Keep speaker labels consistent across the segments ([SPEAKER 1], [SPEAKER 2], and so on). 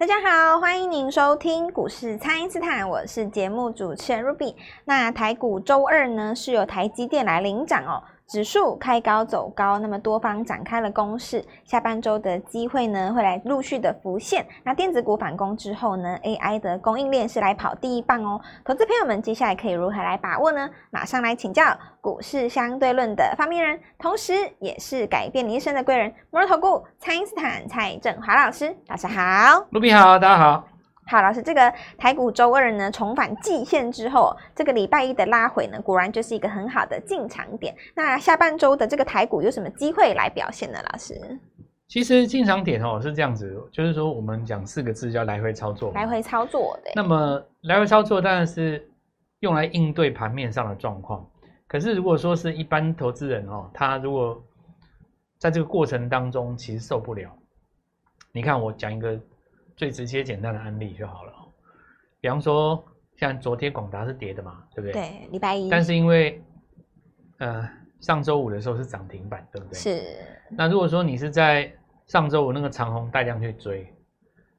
[SPEAKER 1] 大家好，欢迎您收听股市蔡因斯坦，我是节目主持人 Ruby。那台股周二呢，是由台积电来领涨哦。指数开高走高，那么多方展开了攻势，下半周的机会呢会来陆续的浮现。那电子股反攻之后呢，AI 的供应链是来跑第一棒哦。投资朋友们，接下来可以如何来把握呢？马上来请教股市相对论的发明人，同时也是改变你一生的贵人——摩尔投顾蔡因斯坦蔡振华老师。老师好，
[SPEAKER 2] 卢比好，大家好。
[SPEAKER 1] 好，老师，这个台股周二呢重返季线之后，这个礼拜一的拉回呢，果然就是一个很好的进场点。那下半周的这个台股有什么机会来表现呢？老师，
[SPEAKER 2] 其实进场点哦是这样子，就是说我们讲四个字叫来回操作。
[SPEAKER 1] 来回操作的。
[SPEAKER 2] 那么来回操作当然是用来应对盘面上的状况。可是如果说是一般投资人哦，他如果在这个过程当中其实受不了，你看我讲一个。最直接简单的案例就好了，比方说像昨天广达是跌的嘛，对不对？
[SPEAKER 1] 对，礼拜一。
[SPEAKER 2] 但是因为呃上周五的时候是涨停板，对不对？
[SPEAKER 1] 是。
[SPEAKER 2] 那如果说你是在上周五那个长虹带量去追，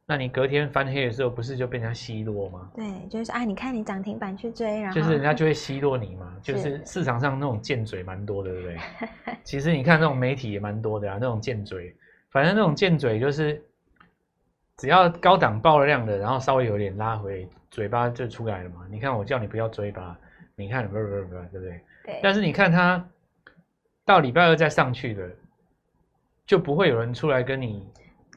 [SPEAKER 2] 那你隔天翻黑的时候不是就被人家奚落吗？
[SPEAKER 1] 对，就是啊，你看你涨停板去追，然后
[SPEAKER 2] 就是人家就会奚落你嘛，就是市场上那种贱嘴蛮多的，对不对？其实你看那种媒体也蛮多的啊，那种贱嘴，反正那种贱嘴就是。只要高档爆了量的，然后稍微有点拉回，嘴巴就出来了嘛。你看我叫你不要追吧，你看不不不不，对不对？
[SPEAKER 1] 对。
[SPEAKER 2] 但是你看它到礼拜二再上去的，就不会有人出来跟你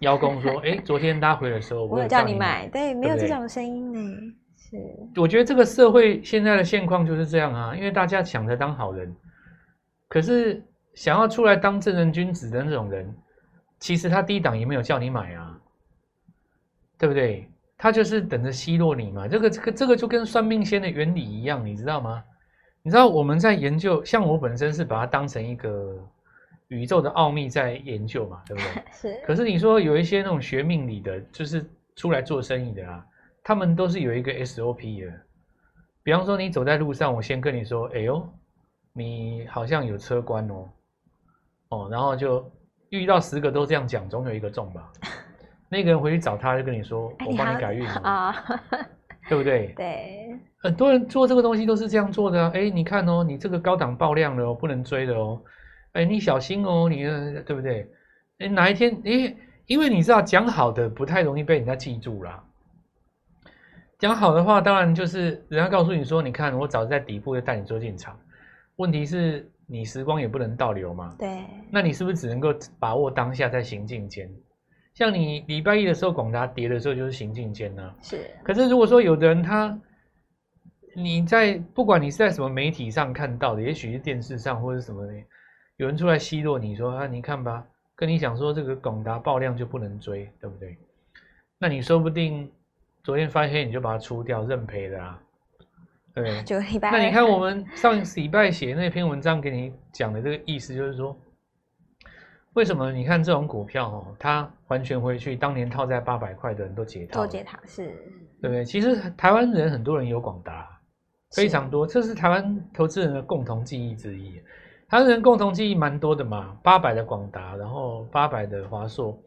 [SPEAKER 2] 邀功说，哎，昨天拉回的时候我有叫你买，
[SPEAKER 1] 对，没有这种声音呢。是。
[SPEAKER 2] 我觉得这个社会现在的现况就是这样啊，因为大家抢着当好人，可是想要出来当正人君子的那种人，其实他低档也没有叫你买啊。对不对？他就是等着奚落你嘛。这个、这个、这个就跟算命仙的原理一样，你知道吗？你知道我们在研究，像我本身是把它当成一个宇宙的奥秘在研究嘛，对不对？
[SPEAKER 1] 是。
[SPEAKER 2] 可是你说有一些那种学命理的，就是出来做生意的啊，他们都是有一个 SOP 的。比方说，你走在路上，我先跟你说：“哎呦，你好像有车关哦。”哦，然后就遇到十个都这样讲，总有一个中吧。那个人回去找他，就跟你说：“我帮你改运 啊，对不对？”
[SPEAKER 1] 对，
[SPEAKER 2] 很多人做这个东西都是这样做的啊。哎，你看哦，你这个高档爆量了哦，不能追的哦。哎，你小心哦，你对不对？哎，哪一天？哎，因为你知道讲好的不太容易被人家记住啦。讲好的话，当然就是人家告诉你说：“你看，我早在底部就带你做进场。”问题是你时光也不能倒流嘛。
[SPEAKER 1] 对。那
[SPEAKER 2] 你是不是只能够把握当下，在行进间？像你礼拜一的时候，广达跌的时候就是行进间呢。
[SPEAKER 1] 是。
[SPEAKER 2] 可是如果说有的人他，你在不管你是在什么媒体上看到的，也许是电视上或者什么的，有人出来奚落你说啊，你看吧，跟你讲说这个广达爆量就不能追，对不对？那你说不定昨天翻黑你就把它出掉认赔的啊，对。
[SPEAKER 1] 就礼拜。
[SPEAKER 2] 那你看我们上礼拜写那篇文章给你讲的这个意思就是说。为什么你看这种股票哦，它完全回去，当年套在八百块的人都解套，
[SPEAKER 1] 都解套是，
[SPEAKER 2] 对不对？其实台湾人很多人有广达，非常多，这是台湾投资人的共同记忆之一。台湾人共同记忆蛮多的嘛，八百的广达，然后八百的华硕，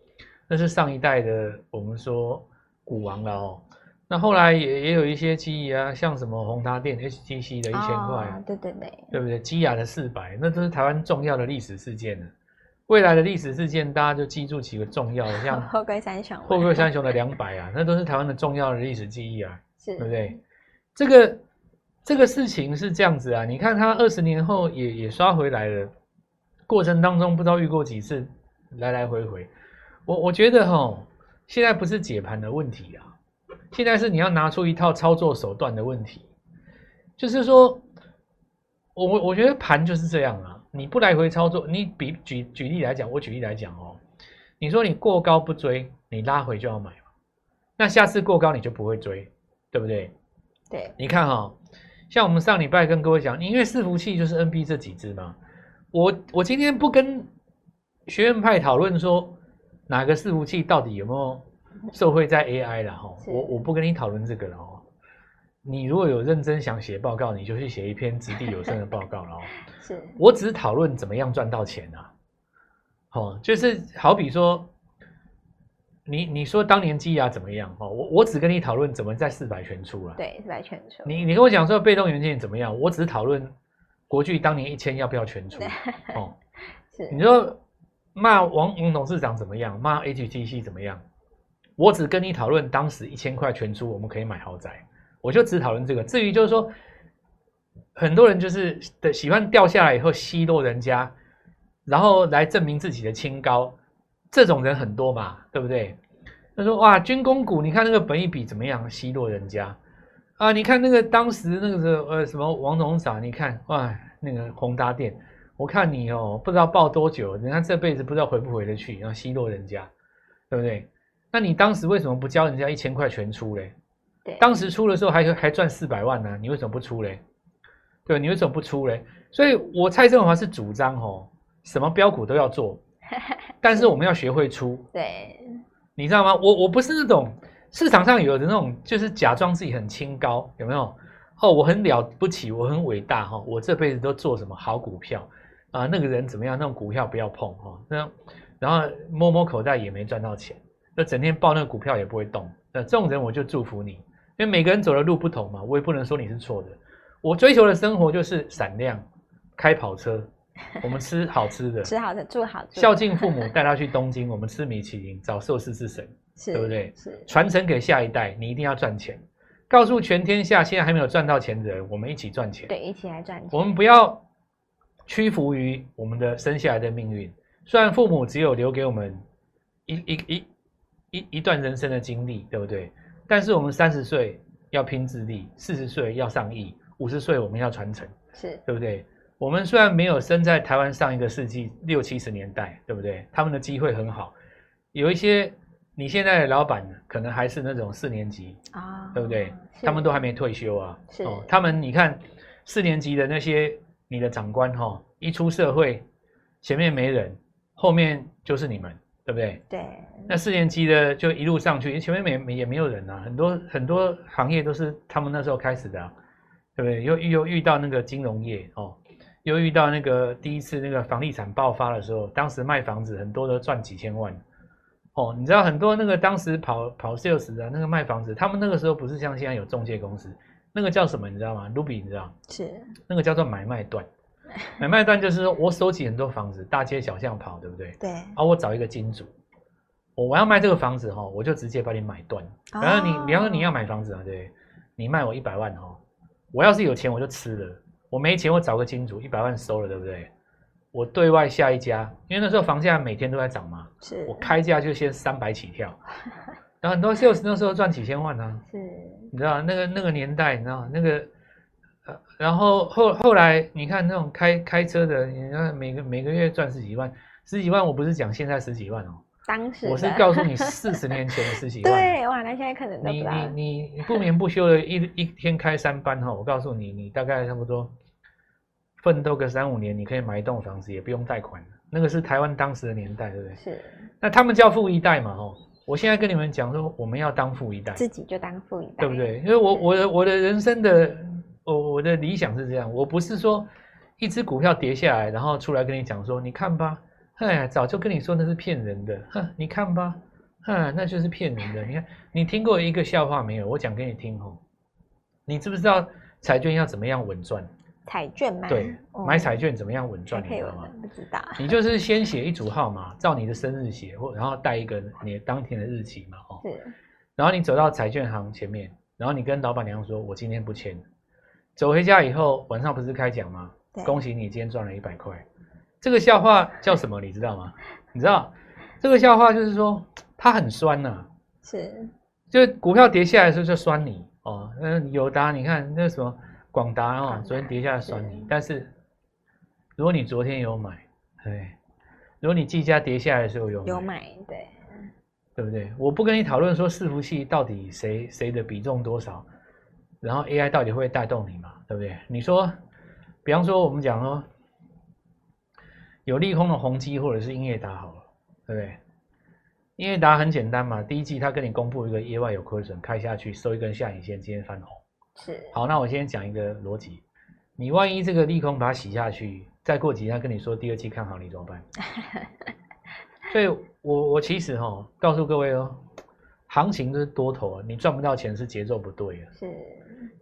[SPEAKER 2] 那是上一代的我们说股王了哦。那后来也也有一些记忆啊，像什么宏达电 HTC 的一千块，
[SPEAKER 1] 哦，对对对，
[SPEAKER 2] 对不对？基亚的四百，那都是台湾重要的历史事件呢。未来的历史事件，大家就记住几个重要的，像
[SPEAKER 1] 货柜三雄，
[SPEAKER 2] 货柜三雄的两百啊，那都是台湾的重要的历史记忆啊，
[SPEAKER 1] 是，
[SPEAKER 2] 对不对？这个这个事情是这样子啊，你看它二十年后也也刷回来了，过程当中不知道遇过几次来来回回，我我觉得哈，现在不是解盘的问题啊，现在是你要拿出一套操作手段的问题，就是说我，我我觉得盘就是这样啊。你不来回操作，你比举举例来讲，我举例来讲哦，你说你过高不追，你拉回就要买，那下次过高你就不会追，对不对？
[SPEAKER 1] 对，
[SPEAKER 2] 你看哈、哦，像我们上礼拜跟各位讲，因为伺服器就是 NB 这几只嘛，我我今天不跟学院派讨论说哪个伺服器到底有没有受惠在 AI 了哈，我我不跟你讨论这个了哦。你如果有认真想写报告，你就去写一篇掷地有声的报告了哦。是，我只是讨论怎么样赚到钱啊。哦，就是好比说，你你说当年基亚怎么样？哦，我我只跟你讨论怎么在四百全出了。
[SPEAKER 1] 对，四百全出。
[SPEAKER 2] 你你跟我讲说被动元件怎么样？我只是讨论国巨当年一千要不要全出。哦，是。你说骂王王董事长怎么样？骂 HTC 怎么样？我只跟你讨论当时一千块全出，我们可以买豪宅。我就只讨论这个。至于就是说，很多人就是的喜欢掉下来以后奚落人家，然后来证明自己的清高。这种人很多嘛，对不对？他说：“哇，军工股，你看那个本益比怎么样？奚落人家啊！你看那个当时那个是呃什么王总长，你看哇，那个宏达电，我看你哦，不知道抱多久，人家这辈子不知道回不回得去，然后奚落人家，对不对？那你当时为什么不教人家一千块全出嘞？对，当时出的时候还还赚四百万呢，你为什么不出嘞？对，你为什么不出嘞？所以我蔡正华是主张哦，什么标股都要做。”但是我们要学会出，
[SPEAKER 1] 对，
[SPEAKER 2] 你知道吗？我我不是那种市场上有的那种，就是假装自己很清高，有没有？哦，我很了不起，我很伟大哈，我这辈子都做什么好股票啊？那个人怎么样？那种股票不要碰哈。那然后摸摸口袋也没赚到钱，那整天抱那个股票也不会动。那这种人我就祝福你，因为每个人走的路不同嘛，我也不能说你是错的。我追求的生活就是闪亮，开跑车。我们吃好吃的，
[SPEAKER 1] 吃好的，住好，
[SPEAKER 2] 孝敬父母，带他去东京。我们吃米其林，找寿司之神，是对不对？是传承给下一代，你一定要赚钱。告诉全天下现在还没有赚到钱的人，我们一起赚钱。
[SPEAKER 1] 对，一起来赚钱。
[SPEAKER 2] 我们不要屈服于我们的生下来的命运。虽然父母只有留给我们一一一一一段人生的经历，对不对？但是我们三十岁要拼智力，四十岁要上亿，五十岁我们要传承，是对不对？我们虽然没有生在台湾上一个世纪六七十年代，对不对？他们的机会很好，有一些你现在的老板可能还是那种四年级啊，对不对？他们都还没退休啊。是哦，他们你看四年级的那些你的长官哈，一出社会前面没人，后面就是你们，对不对？对。那四年级的就一路上去，前面没没也没有人啊，很多很多行业都是他们那时候开始的啊，对不对？又又遇到那个金融业哦。又遇到那个第一次那个房地产爆发的时候，当时卖房子很多都赚几千万，哦，你知道很多那个当时跑跑 sales 啊，那个卖房子，他们那个时候不是像现在有中介公司，那个叫什么你知道吗？Ruby 你知道？是，那个叫做买卖段，买卖段就是说我收集很多房子，大街小巷跑，对不对？对。啊，我找一个金主，我我要卖这个房子哈，我就直接把你买断。然后你，比方说你要买房子啊，对，你卖我一百万哈，我要是有钱我就吃了。我没钱，我找个金主，一百万收了，对不对？我对外下一家，因为那时候房价每天都在涨嘛，是我开价就先三百起跳，然后很多 sales 那时候赚几千万呢、啊，是，你知道那个那个年代，你知道那个，呃，然后后后来你看那种开开车的，你看每个每个月赚十几万，十几万我不是讲现在十几万哦。当时我是告诉你四十年前的事情。
[SPEAKER 1] 对，哇，那现在可能
[SPEAKER 2] 你你你你不眠不休的一一天开三班哈，我告诉你，你大概差不多奋斗个三五年，你可以买一栋房子，也不用贷款。那个是台湾当时的年代，对不对？是。那他们叫富一代嘛？哦，我现在跟你们讲说，我们要当富一代，
[SPEAKER 1] 自己就当富一代，
[SPEAKER 2] 对不对？因为我我的我的人生的我我的理想是这样，我不是说一只股票跌下来，然后出来跟你讲说，你看吧。哎呀，早就跟你说那是骗人的，哼，你看吧，哼，那就是骗人的。你看，你听过一个笑话没有？我讲给你听哦。你知不知道彩券要怎么样稳赚？
[SPEAKER 1] 彩券吗？
[SPEAKER 2] 对，买彩券怎么样稳赚？你知道吗？
[SPEAKER 1] 不知道。
[SPEAKER 2] 你就是先写一组号码，照你的生日写，或然后带一个你当天的日期嘛，哦。是。然后你走到彩券行前面，然后你跟老板娘说：“我今天不签。”走回家以后，晚上不是开奖吗？恭喜你今天赚了一百块。这个笑话叫什么？你知道吗？你知道这个笑话就是说它很酸呐、啊，是，就股票跌下来的时候就酸你哦。嗯，友达你看那什么广达哦，昨天跌下来酸你，但是如果你昨天有买，对，如果你计价跌下来的时候有买
[SPEAKER 1] 有买，对，
[SPEAKER 2] 对不对？我不跟你讨论说伺服器到底谁谁的比重多少，然后 AI 到底会带动你嘛？对不对？你说，比方说我们讲说。有利空的宏基或者是英业达好了，对不对？英业达很简单嘛，第一季他跟你公布一个业外有亏损，开下去收一根下影线，今天翻红。是。好，那我先讲一个逻辑，你万一这个利空把它洗下去，再过几天跟你说第二季看好，你怎么办？所以我我其实哈、哦、告诉各位哦，行情都是多头，你赚不到钱是节奏不对啊。
[SPEAKER 1] 是。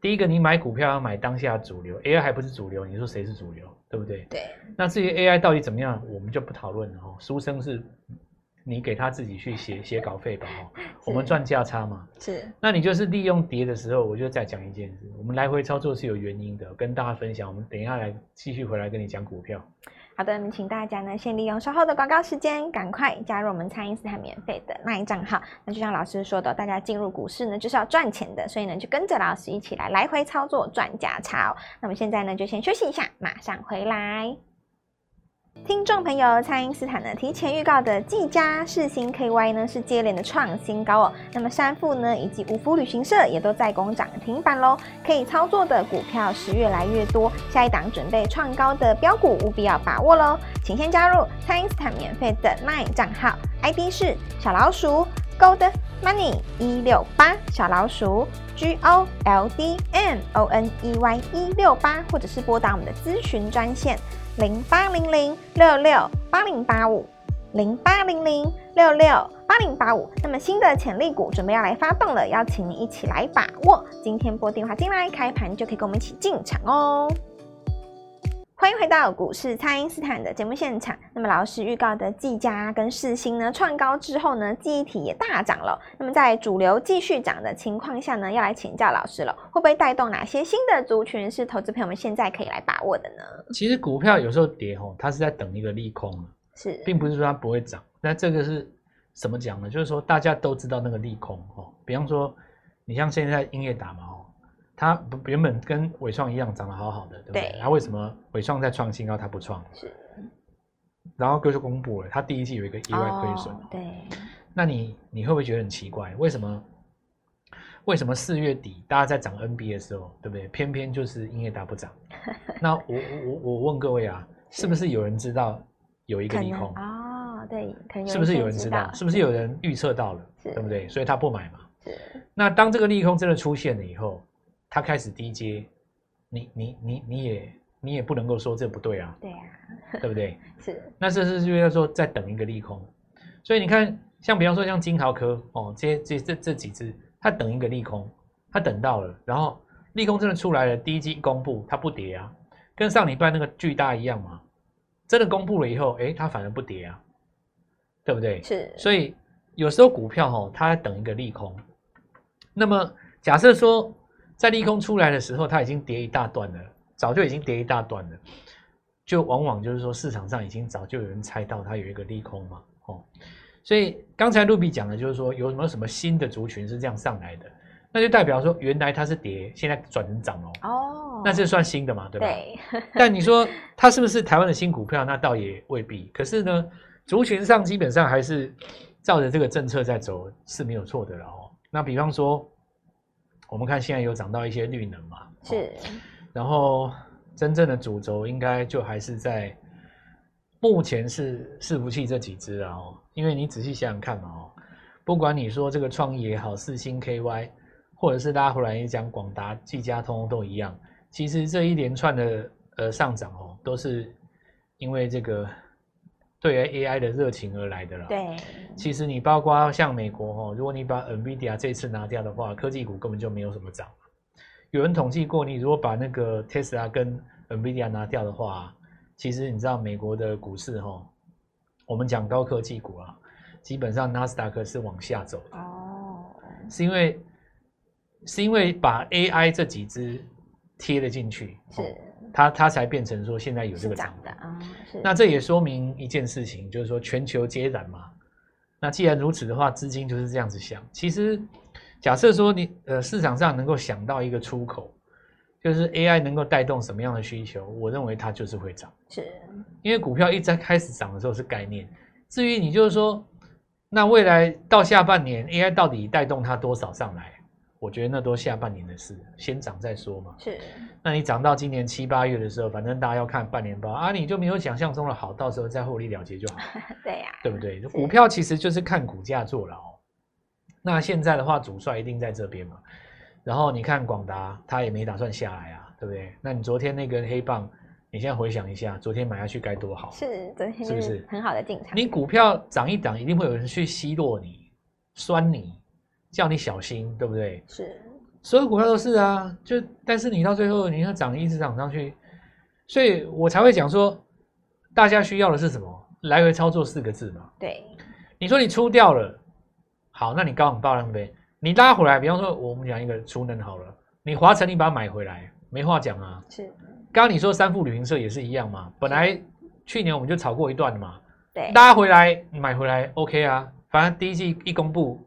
[SPEAKER 2] 第一个，你买股票要买当下主流，AI 还不是主流，你说谁是主流，对不对？
[SPEAKER 1] 对。
[SPEAKER 2] 那至于 AI 到底怎么样，我们就不讨论了哦。书生是，你给他自己去写写稿费吧哈。我们赚价差嘛。是。那你就是利用跌的时候，我就再讲一件事，我们来回操作是有原因的，跟大家分享。我们等一下来继续回来跟你讲股票。
[SPEAKER 1] 好的，我们请大家呢，先利用稍后的广告时间，赶快加入我们蔡因斯坦免费的那一账号。那就像老师说的，大家进入股市呢，就是要赚钱的，所以呢，就跟着老师一起来来回操作赚价差哦。那么现在呢，就先休息一下，马上回来。听众朋友，蔡因斯坦呢提前预告的技嘉、世芯 KY 呢是接连的创新高哦。那么三富呢以及五福旅行社也都在攻涨停板喽。可以操作的股票是越来越多，下一档准备创高的标股务必要把握喽。请先加入蔡因斯坦免费的 LINE 账号，ID 是小老鼠 Gold Money 一六八，小老鼠 G O L D M O N E Y 一六八，或者是拨打我们的咨询专线。零八零零六六八零八五，零八零零六六八零八五。那么新的潜力股准备要来发动了，邀请你一起来把握。今天拨电话进来，开盘就可以跟我们一起进场哦。欢迎回到股市，蔡因斯坦的节目现场。那么老师预告的技嘉跟世星呢，创高之后呢，记忆体也大涨了。那么在主流继续涨的情况下呢，要来请教老师了，会不会带动哪些新的族群是投资朋友们现在可以来把握的呢？
[SPEAKER 2] 其实股票有时候跌吼，它是在等一个利空，是，并不是说它不会涨。那这个是怎么讲呢？就是说大家都知道那个利空哦，比方说你像现在英业达嘛它原本跟伟创一样长得好好的，对不对？它为什么伟创在创新高，它不创？是。然后就公布了，它第一季有一个意外亏损。对。那你你会不会觉得很奇怪？为什么？为什么四月底大家在涨 NB 的时候，对不对？偏偏就是英业达不涨。那我我我我问各位啊，是不是有人知道有一个利空？
[SPEAKER 1] 哦，对，
[SPEAKER 2] 是不是有人知道？是不是有人预测到了？对不对？所以他不买嘛。是。那当这个利空真的出现了以后，他开始低接，你你你你也你也不能够说这不对啊，对啊，对不对？是，那这是就要说再等一个利空，所以你看，像比方说像金豪科哦，这些这这这几只，它等一个利空，它等到了，然后利空真的出来了，第一公布它不跌啊，跟上礼拜那个巨大一样嘛，真的公布了以后，哎，它反而不跌啊，对不对？是，所以有时候股票哦，它在等一个利空，那么假设说。在利空出来的时候，它已经跌一大段了，早就已经跌一大段了，就往往就是说市场上已经早就有人猜到它有一个利空嘛，哦，所以刚才露比讲的就是说有什么什么新的族群是这样上来的，那就代表说原来它是跌，现在转成涨哦，哦，那这算新的嘛，对吧？对。但你说它是不是台湾的新股票？那倒也未必。可是呢，族群上基本上还是照着这个政策在走是没有错的了哦。那比方说。我们看现在有涨到一些绿能嘛，是，然后真正的主轴应该就还是在目前是伺服器这几只啊，哦，因为你仔细想想看嘛，哦，不管你说这个创意也好，四星 KY，或者是大家回来一讲广达、技嘉，通通都一样，其实这一连串的呃上涨哦，都是因为这个。对于 AI 的热情而来的啦。对，其实你包括像美国哦，如果你把 NVIDIA 这次拿掉的话，科技股根本就没有什么涨。有人统计过，你如果把那个 Tesla 跟 NVIDIA 拿掉的话，其实你知道美国的股市哈，我们讲高科技股啊，基本上纳斯达克是往下走的。哦，是因为是因为把 AI 这几只贴了进去。是。它它才变成说现在有这个涨的啊，是。那这也说明一件事情，就是说全球皆然嘛。那既然如此的话，资金就是这样子想。其实假设说你呃市场上能够想到一个出口，就是 AI 能够带动什么样的需求，我认为它就是会涨。是。因为股票一在开始涨的时候是概念，至于你就是说，那未来到下半年 AI 到底带动它多少上来？我觉得那都下半年的事，先涨再说嘛。是，那你涨到今年七八月的时候，反正大家要看半年报啊，你就没有想象中的好，到时候再获利了结就好。对呀、啊，对不对？股票其实就是看股价做了哦。那现在的话，主帅一定在这边嘛。然后你看广达，他也没打算下来啊，对不对？那你昨天那根黑棒，你现在回想一下，昨天买下去该多好？是，昨天是不是很好的进场？你股票涨一涨，一定会有人去奚落你、酸你。叫你小心，对不对？
[SPEAKER 1] 是，
[SPEAKER 2] 所有股票都是啊，就但是你到最后你要涨，一直涨上去，所以我才会讲说，大家需要的是什么？来回操作四个字嘛。
[SPEAKER 1] 对，
[SPEAKER 2] 你说你出掉了，好，那你高很爆量呗，你拉回来，比方说我们讲一个储能好了，你华晨你把它买回来，没话讲啊。
[SPEAKER 1] 是，
[SPEAKER 2] 刚刚你说三富旅行社也是一样嘛，本来去年我们就炒过一段的嘛。
[SPEAKER 1] 对，
[SPEAKER 2] 拉回来买回来，OK 啊，反正第一季一公布，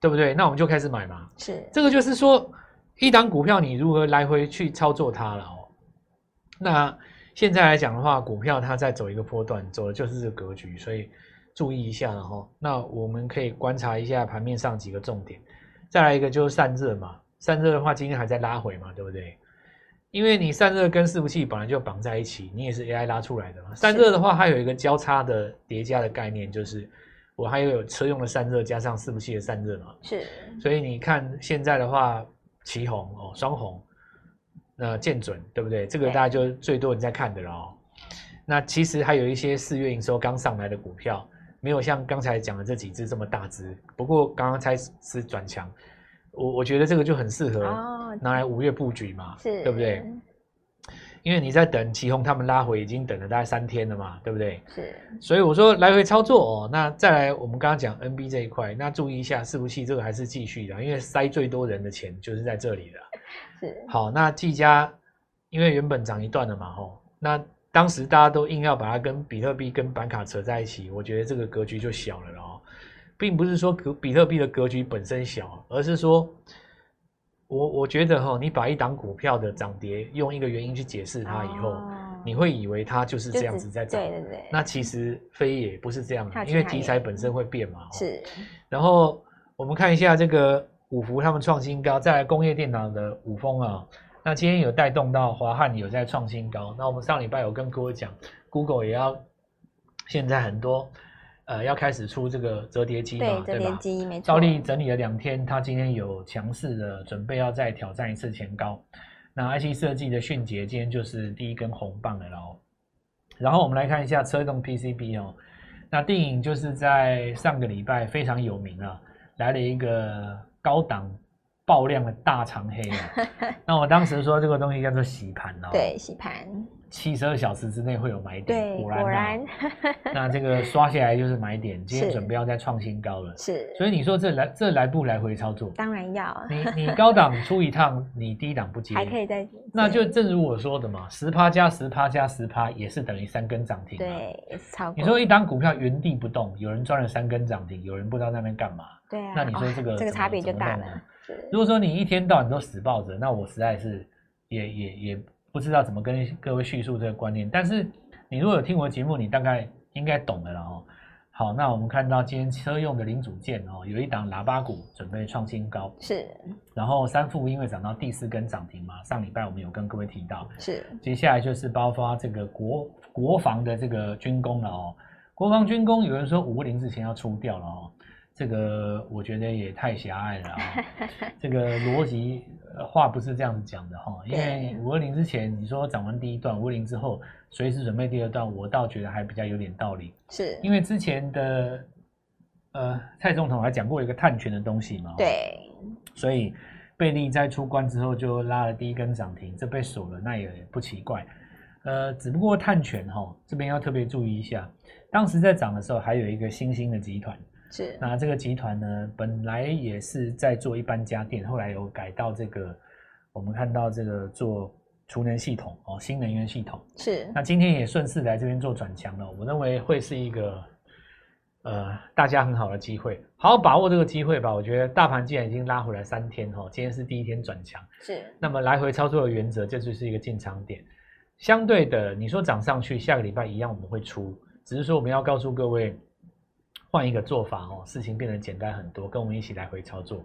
[SPEAKER 2] 对不对？那我们就开始买嘛。
[SPEAKER 1] 是，
[SPEAKER 2] 这个就是说，一档股票你如何来回去操作它了哦。那现在来讲的话，股票它在走一个波段，走的就是这个格局，所以注意一下了哈。那我们可以观察一下盘面上几个重点。再来一个就是散热嘛，散热的话今天还在拉回嘛，对不对？因为你散热跟伺服器本来就绑在一起，你也是 AI 拉出来的嘛。散热的话，它有一个交叉的叠加的概念，就是我还有有车用的散热加上伺服器的散热嘛。
[SPEAKER 1] 是。
[SPEAKER 2] 所以你看现在的话，旗红哦，双红，那见准对不对？这个大家就最多人在看的了哦。那其实还有一些四月营收刚上来的股票，没有像刚才讲的这几只这么大只，不过刚刚开始转强。我我觉得这个就很适合拿来五月布局嘛，哦、对不对？因为你在等奇鋐他们拉回，已经等了大概三天了嘛，对不对？
[SPEAKER 1] 是。
[SPEAKER 2] 所以我说来回操作哦，那再来我们刚刚讲 NB 这一块，那注意一下伺服器这个还是继续的，因为塞最多人的钱就是在这里了。
[SPEAKER 1] 是。好，
[SPEAKER 2] 那技嘉因为原本涨一段了嘛，吼，那当时大家都硬要把它跟比特币跟板卡扯在一起，我觉得这个格局就小了哦。并不是说格比特币的格局本身小，而是说，我我觉得哈，你把一档股票的涨跌用一个原因去解释它以后，哦、你会以为它就是这样子在涨，对对对。那其实非也不是这样，因为题材本身会变嘛。是。然后我们看一下这个五福他们创新高，再来工业电脑的五丰啊，那今天有带动到华汉有在创新高。那我们上礼拜有跟各位讲，Google 也要现在很多。呃，要开始出这个折叠机嘛，对，折叠机没错。照例整理了两天，它今天有强势的准备要再挑战一次前高。那 IC 设计的迅捷今天就是第一根红棒了喽。然后我们来看一下车用 PCB 哦，那电影就是在上个礼拜非常有名啊，来了一个高档爆量的大长黑啊。那我当时说这个东西叫做洗盘哦，
[SPEAKER 1] 对，洗盘。
[SPEAKER 2] 七十二小时之内会有买
[SPEAKER 1] 点，果然，果 然
[SPEAKER 2] 那这个刷下来就是买点，今天准备要再创新高了，
[SPEAKER 1] 是。
[SPEAKER 2] 所以你说这来这来不来回操作？
[SPEAKER 1] 当然要。
[SPEAKER 2] 你你高档出一趟，你低档不接，
[SPEAKER 1] 还可以再。
[SPEAKER 2] 那就正如我说的嘛，十趴加十趴加十趴也是等于三根涨停，
[SPEAKER 1] 对，也是超过。
[SPEAKER 2] 你说一档股票原地不动，有人赚了三根涨停，有人不知道那边干嘛？
[SPEAKER 1] 对啊。
[SPEAKER 2] 那你说这个、哦、
[SPEAKER 1] 这个差别就大了。
[SPEAKER 2] 如果说你一天到晚都死抱着，那我实在是也也也。不知道怎么跟各位叙述这个观念，但是你如果有听我的节目，你大概应该懂的了哦。好，那我们看到今天车用的零组件哦，有一档喇叭股准备创新高，
[SPEAKER 1] 是。
[SPEAKER 2] 然后三富因为涨到第四根涨停嘛，上礼拜我们有跟各位提到，
[SPEAKER 1] 是。
[SPEAKER 2] 接下来就是爆发这个国国防的这个军工了哦，国防军工有人说五二零之前要出掉了哦。这个我觉得也太狭隘了啊！这个逻辑话不是这样子讲的哈，因为五二零之前你说涨完第一段，五二零之后随时准备第二段，我倒觉得还比较有点道理。是因为之前的呃蔡总统还讲过一个探权的东西嘛？对，所以贝利在出关之后就拉了第一根涨停，这被锁了，那也不奇怪。呃，只不过探权哈这边要特别注意一下，当时在涨的时候还有一个新兴的集团。是，那这个集团呢，本来也是在做一般家电，后来有改到这个，我们看到这个做储能系统哦，新能源系统。是，那今天也顺势来这边做转强了，我认为会是一个呃大家很好的机会，好好把握这个机会吧。我觉得大盘既然已经拉回来三天哈，今天是第一天转强，是，那么来回操作的原则，这就是一个进场点。相对的，你说涨上去，下个礼拜一样我们会出，只是说我们要告诉各位。换一个做法哦，事情变得简单很多，跟我们一起来回操作。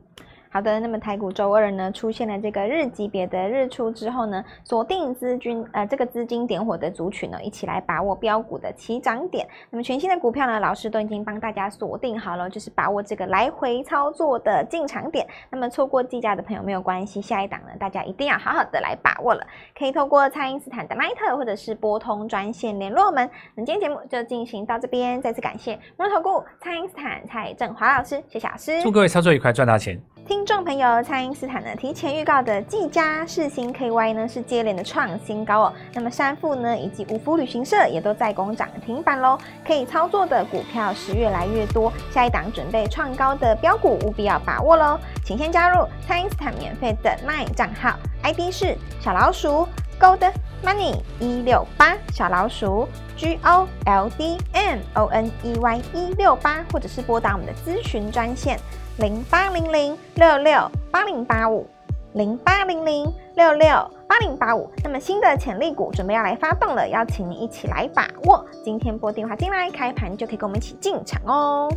[SPEAKER 1] 好的，那么台股周二呢，出现了这个日级别的日出之后呢，锁定资金呃这个资金点火的族群呢，一起来把握标股的起涨点。那么全新的股票呢，老师都已经帮大家锁定好了，就是把握这个来回操作的进场点。那么错过计价的朋友没有关系，下一档呢，大家一定要好好的来把握了。可以透过蔡因斯坦的 LINE 或者是拨通专线联络我们。那今天节目就进行到这边，再次感谢摩尔投顾蔡因斯坦蔡振华老师，谢谢老师，
[SPEAKER 2] 祝各位操作愉快，赚大钱。
[SPEAKER 1] 听众朋友，蔡因斯坦呢提前预告的技嘉、世芯 KY 呢是接连的创新高哦。那么三富呢以及五福旅行社也都在攻涨停板喽。可以操作的股票是越来越多，下一档准备创高的标股务必要把握喽。请先加入蔡因斯坦免费的 LINE 账号，ID 是小老鼠 Gold Money 一六八小老鼠 G O L D M O N E Y 一六八，或者是拨打我们的咨询专线。零八零零六六八零八五，零八零零六六八零八五。那么新的潜力股准备要来发动了，邀请你一起来把握。今天拨电话进来，开盘就可以跟我们一起进场哦。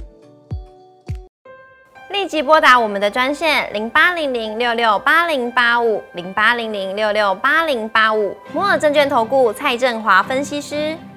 [SPEAKER 3] 立即拨打我们的专线零八零零六六八零八五，零八零零六六八零八五。摩尔证券投顾蔡振华分析师。